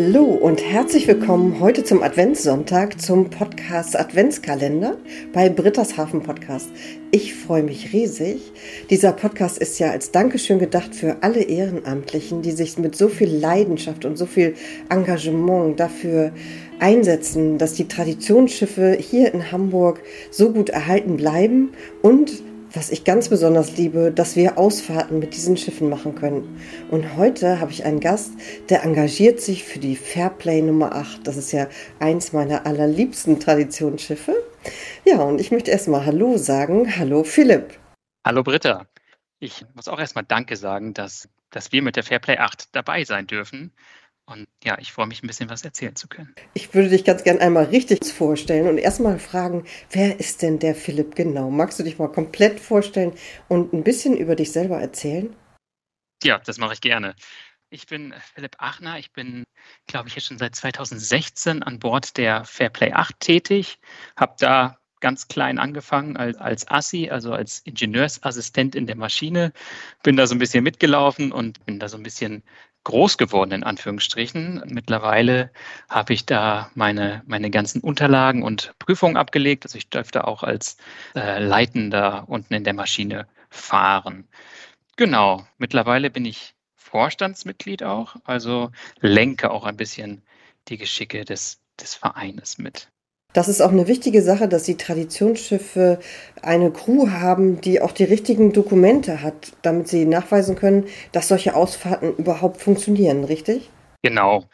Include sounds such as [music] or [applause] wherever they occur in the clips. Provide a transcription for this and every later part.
Hallo und herzlich willkommen heute zum Adventssonntag zum Podcast Adventskalender bei Britta's Hafen Podcast. Ich freue mich riesig. Dieser Podcast ist ja als Dankeschön gedacht für alle Ehrenamtlichen, die sich mit so viel Leidenschaft und so viel Engagement dafür einsetzen, dass die Traditionsschiffe hier in Hamburg so gut erhalten bleiben und was ich ganz besonders liebe, dass wir Ausfahrten mit diesen Schiffen machen können. Und heute habe ich einen Gast, der engagiert sich für die Fairplay Nummer 8. Das ist ja eins meiner allerliebsten Traditionsschiffe. Ja, und ich möchte erstmal Hallo sagen. Hallo Philipp. Hallo Britta. Ich muss auch erstmal Danke sagen, dass, dass wir mit der Fairplay 8 dabei sein dürfen. Und ja, ich freue mich ein bisschen was erzählen zu können. Ich würde dich ganz gern einmal richtig vorstellen und erstmal fragen, wer ist denn der Philipp genau? Magst du dich mal komplett vorstellen und ein bisschen über dich selber erzählen? Ja, das mache ich gerne. Ich bin Philipp Achner. Ich bin, glaube ich, jetzt schon seit 2016 an Bord der Fairplay 8 tätig. Habe da ganz klein angefangen als, als Assi, also als Ingenieursassistent in der Maschine. Bin da so ein bisschen mitgelaufen und bin da so ein bisschen groß geworden, in Anführungsstrichen. Mittlerweile habe ich da meine, meine ganzen Unterlagen und Prüfungen abgelegt. Also ich dürfte auch als äh, Leitender unten in der Maschine fahren. Genau, mittlerweile bin ich Vorstandsmitglied auch, also lenke auch ein bisschen die Geschicke des, des Vereines mit. Das ist auch eine wichtige Sache, dass die Traditionsschiffe eine Crew haben, die auch die richtigen Dokumente hat, damit sie nachweisen können, dass solche Ausfahrten überhaupt funktionieren, richtig? Genau.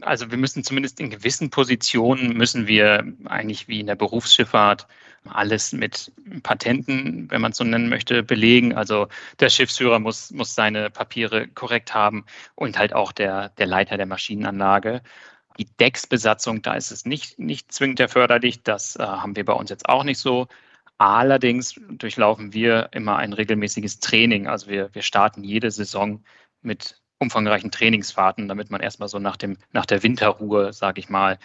Also wir müssen zumindest in gewissen Positionen müssen wir eigentlich wie in der Berufsschifffahrt alles mit Patenten, wenn man es so nennen möchte, belegen. Also der Schiffsführer muss, muss seine Papiere korrekt haben und halt auch der, der Leiter der Maschinenanlage. Die Decksbesatzung, da ist es nicht, nicht zwingend erforderlich. Das äh, haben wir bei uns jetzt auch nicht so. Allerdings durchlaufen wir immer ein regelmäßiges Training. Also wir, wir starten jede Saison mit umfangreichen Trainingsfahrten, damit man erstmal so nach, dem, nach der Winterruhe, sage ich mal,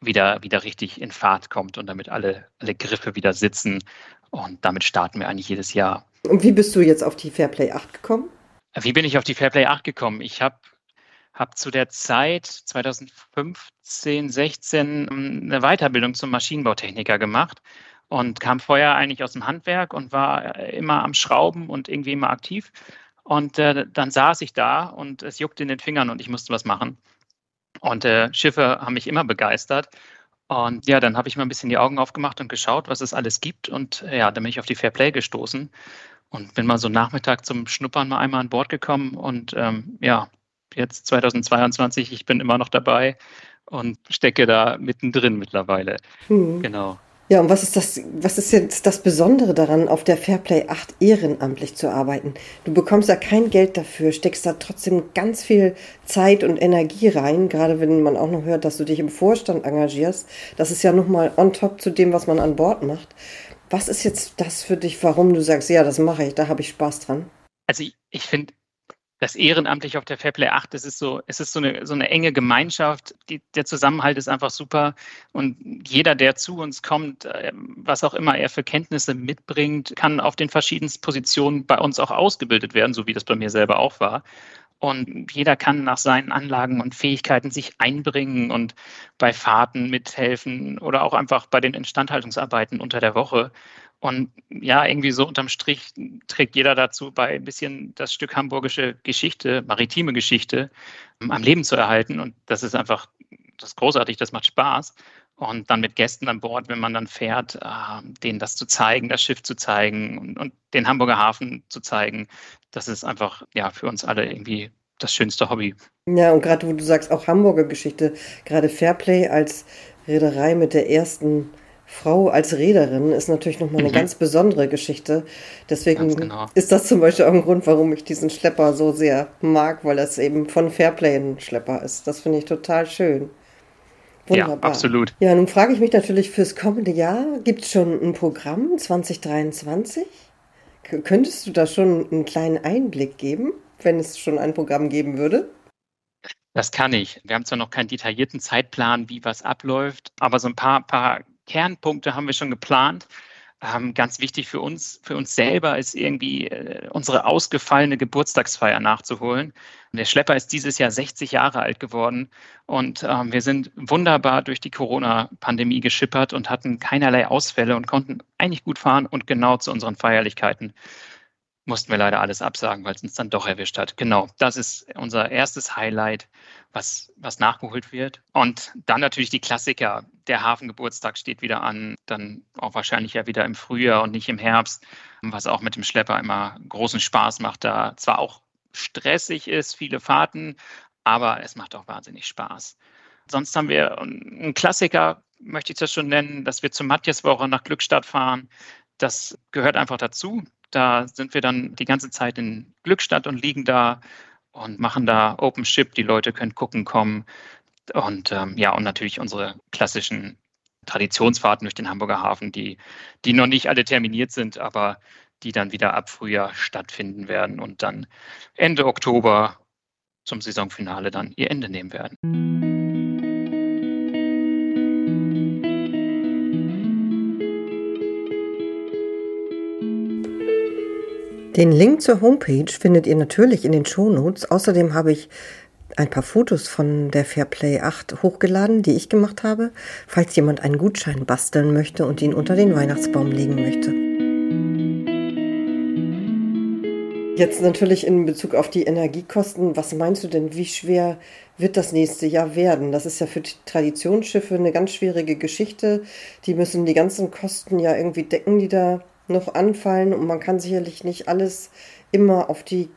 wieder, wieder richtig in Fahrt kommt und damit alle, alle Griffe wieder sitzen. Und damit starten wir eigentlich jedes Jahr. Und wie bist du jetzt auf die Fairplay 8 gekommen? Wie bin ich auf die Fairplay 8 gekommen? Ich habe habe zu der Zeit 2015, 16 ähm, eine Weiterbildung zum Maschinenbautechniker gemacht und kam vorher eigentlich aus dem Handwerk und war äh, immer am Schrauben und irgendwie immer aktiv. Und äh, dann saß ich da und es juckte in den Fingern und ich musste was machen. Und äh, Schiffe haben mich immer begeistert. Und ja, dann habe ich mal ein bisschen die Augen aufgemacht und geschaut, was es alles gibt. Und äh, ja, dann bin ich auf die Fair Play gestoßen und bin mal so Nachmittag zum Schnuppern mal einmal an Bord gekommen. Und ähm, ja, jetzt 2022, ich bin immer noch dabei und stecke da mittendrin mittlerweile. Hm. Genau. Ja, und was ist das, was ist jetzt das Besondere daran, auf der Fairplay 8 ehrenamtlich zu arbeiten? Du bekommst ja kein Geld dafür, steckst da trotzdem ganz viel Zeit und Energie rein, gerade wenn man auch noch hört, dass du dich im Vorstand engagierst. Das ist ja nochmal on top zu dem, was man an Bord macht. Was ist jetzt das für dich, warum du sagst, ja, das mache ich, da habe ich Spaß dran? Also ich, ich finde das ehrenamtlich auf der Fairplay 8, es ist so, es ist so eine, so eine enge Gemeinschaft. Die, der Zusammenhalt ist einfach super. Und jeder, der zu uns kommt, äh, was auch immer er für Kenntnisse mitbringt, kann auf den verschiedensten Positionen bei uns auch ausgebildet werden, so wie das bei mir selber auch war. Und jeder kann nach seinen Anlagen und Fähigkeiten sich einbringen und bei Fahrten mithelfen oder auch einfach bei den Instandhaltungsarbeiten unter der Woche. Und ja, irgendwie so unterm Strich trägt jeder dazu bei, ein bisschen das Stück hamburgische Geschichte, maritime Geschichte ähm, am Leben zu erhalten. Und das ist einfach, das ist großartig, das macht Spaß. Und dann mit Gästen an Bord, wenn man dann fährt, äh, denen das zu zeigen, das Schiff zu zeigen und, und den Hamburger Hafen zu zeigen, das ist einfach ja für uns alle irgendwie das schönste Hobby. Ja, und gerade wo du sagst, auch Hamburger Geschichte, gerade Fairplay als Reederei mit der ersten Frau als Reederin ist natürlich nochmal eine mhm. ganz besondere Geschichte. Deswegen genau. ist das zum Beispiel auch ein Grund, warum ich diesen Schlepper so sehr mag, weil das eben von Fairplay ein Schlepper ist. Das finde ich total schön. Wunderbar. Ja, absolut. Ja, nun frage ich mich natürlich fürs kommende Jahr, gibt es schon ein Programm 2023? K könntest du da schon einen kleinen Einblick geben, wenn es schon ein Programm geben würde? Das kann ich. Wir haben zwar noch keinen detaillierten Zeitplan, wie was abläuft, aber so ein paar, paar Kernpunkte haben wir schon geplant. Ähm, ganz wichtig für uns, für uns selber ist irgendwie äh, unsere ausgefallene Geburtstagsfeier nachzuholen. Der Schlepper ist dieses Jahr 60 Jahre alt geworden und ähm, wir sind wunderbar durch die Corona-Pandemie geschippert und hatten keinerlei Ausfälle und konnten eigentlich gut fahren und genau zu unseren Feierlichkeiten mussten wir leider alles absagen, weil es uns dann doch erwischt hat. Genau, das ist unser erstes Highlight, was, was nachgeholt wird. Und dann natürlich die Klassiker. Der Hafengeburtstag steht wieder an, dann auch wahrscheinlich ja wieder im Frühjahr und nicht im Herbst, was auch mit dem Schlepper immer großen Spaß macht, da zwar auch stressig ist, viele Fahrten, aber es macht auch wahnsinnig Spaß. Sonst haben wir einen Klassiker, möchte ich das schon nennen, dass wir zur Matthiaswoche nach Glückstadt fahren. Das gehört einfach dazu. Da sind wir dann die ganze Zeit in Glückstadt und liegen da und machen da Open Ship. Die Leute können gucken, kommen. Und ähm, ja, und natürlich unsere klassischen Traditionsfahrten durch den Hamburger Hafen, die, die noch nicht alle terminiert sind, aber die dann wieder ab Frühjahr stattfinden werden und dann Ende Oktober zum Saisonfinale dann ihr Ende nehmen werden. Den Link zur Homepage findet ihr natürlich in den Shownotes. Außerdem habe ich ein paar Fotos von der Fairplay 8 hochgeladen, die ich gemacht habe, falls jemand einen Gutschein basteln möchte und ihn unter den Weihnachtsbaum legen möchte. Jetzt natürlich in Bezug auf die Energiekosten, was meinst du denn, wie schwer wird das nächste Jahr werden? Das ist ja für die Traditionsschiffe eine ganz schwierige Geschichte. Die müssen die ganzen Kosten ja irgendwie decken, die da noch anfallen und man kann sicherlich nicht alles immer auf die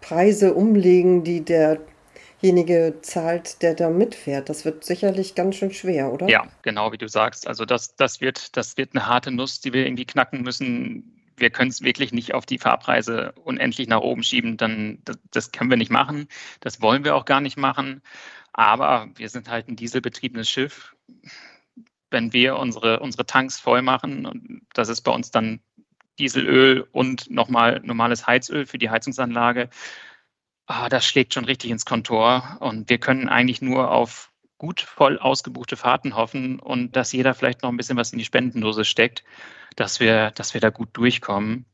Preise umlegen, die derjenige zahlt, der da mitfährt. Das wird sicherlich ganz schön schwer, oder? Ja, genau wie du sagst. Also das, das, wird, das wird eine harte Nuss, die wir irgendwie knacken müssen. Wir können es wirklich nicht auf die Fahrpreise unendlich nach oben schieben. Dann, das, das können wir nicht machen. Das wollen wir auch gar nicht machen. Aber wir sind halt ein dieselbetriebenes Schiff wenn wir unsere, unsere Tanks voll machen, das ist bei uns dann Dieselöl und nochmal normales Heizöl für die Heizungsanlage. Ah, das schlägt schon richtig ins Kontor und wir können eigentlich nur auf gut voll ausgebuchte Fahrten hoffen und dass jeder vielleicht noch ein bisschen was in die Spendendose steckt, dass wir, dass wir da gut durchkommen.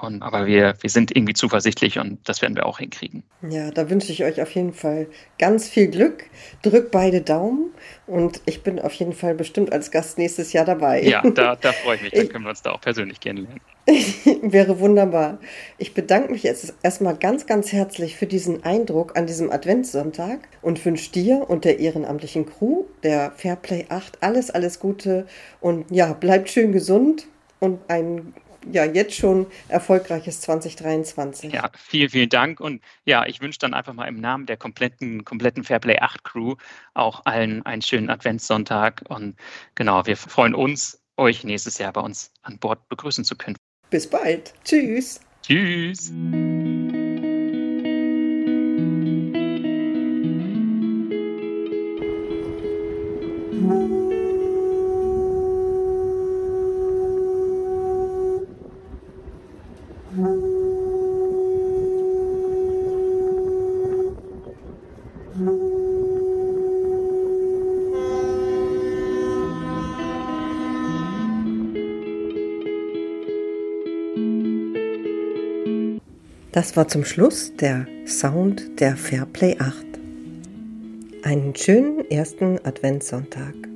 Und, aber wir, wir sind irgendwie zuversichtlich und das werden wir auch hinkriegen. Ja, da wünsche ich euch auf jeden Fall ganz viel Glück. Drückt beide Daumen und ich bin auf jeden Fall bestimmt als Gast nächstes Jahr dabei. Ja, da, [laughs] da freue ich mich. Dann können wir uns da auch persönlich kennenlernen. [laughs] Wäre wunderbar. Ich bedanke mich jetzt erstmal ganz, ganz herzlich für diesen Eindruck an diesem Adventssonntag und wünsche dir und der ehrenamtlichen Crew, der Fairplay 8, alles, alles Gute und ja, bleibt schön gesund und einen ja jetzt schon erfolgreiches 2023. Ja, vielen, vielen Dank. Und ja, ich wünsche dann einfach mal im Namen der kompletten, kompletten Fairplay 8 Crew auch allen einen schönen Adventssonntag. Und genau, wir freuen uns, euch nächstes Jahr bei uns an Bord begrüßen zu können. Bis bald. Tschüss. Tschüss. Das war zum Schluss der Sound der Fairplay 8. Einen schönen ersten Adventssonntag.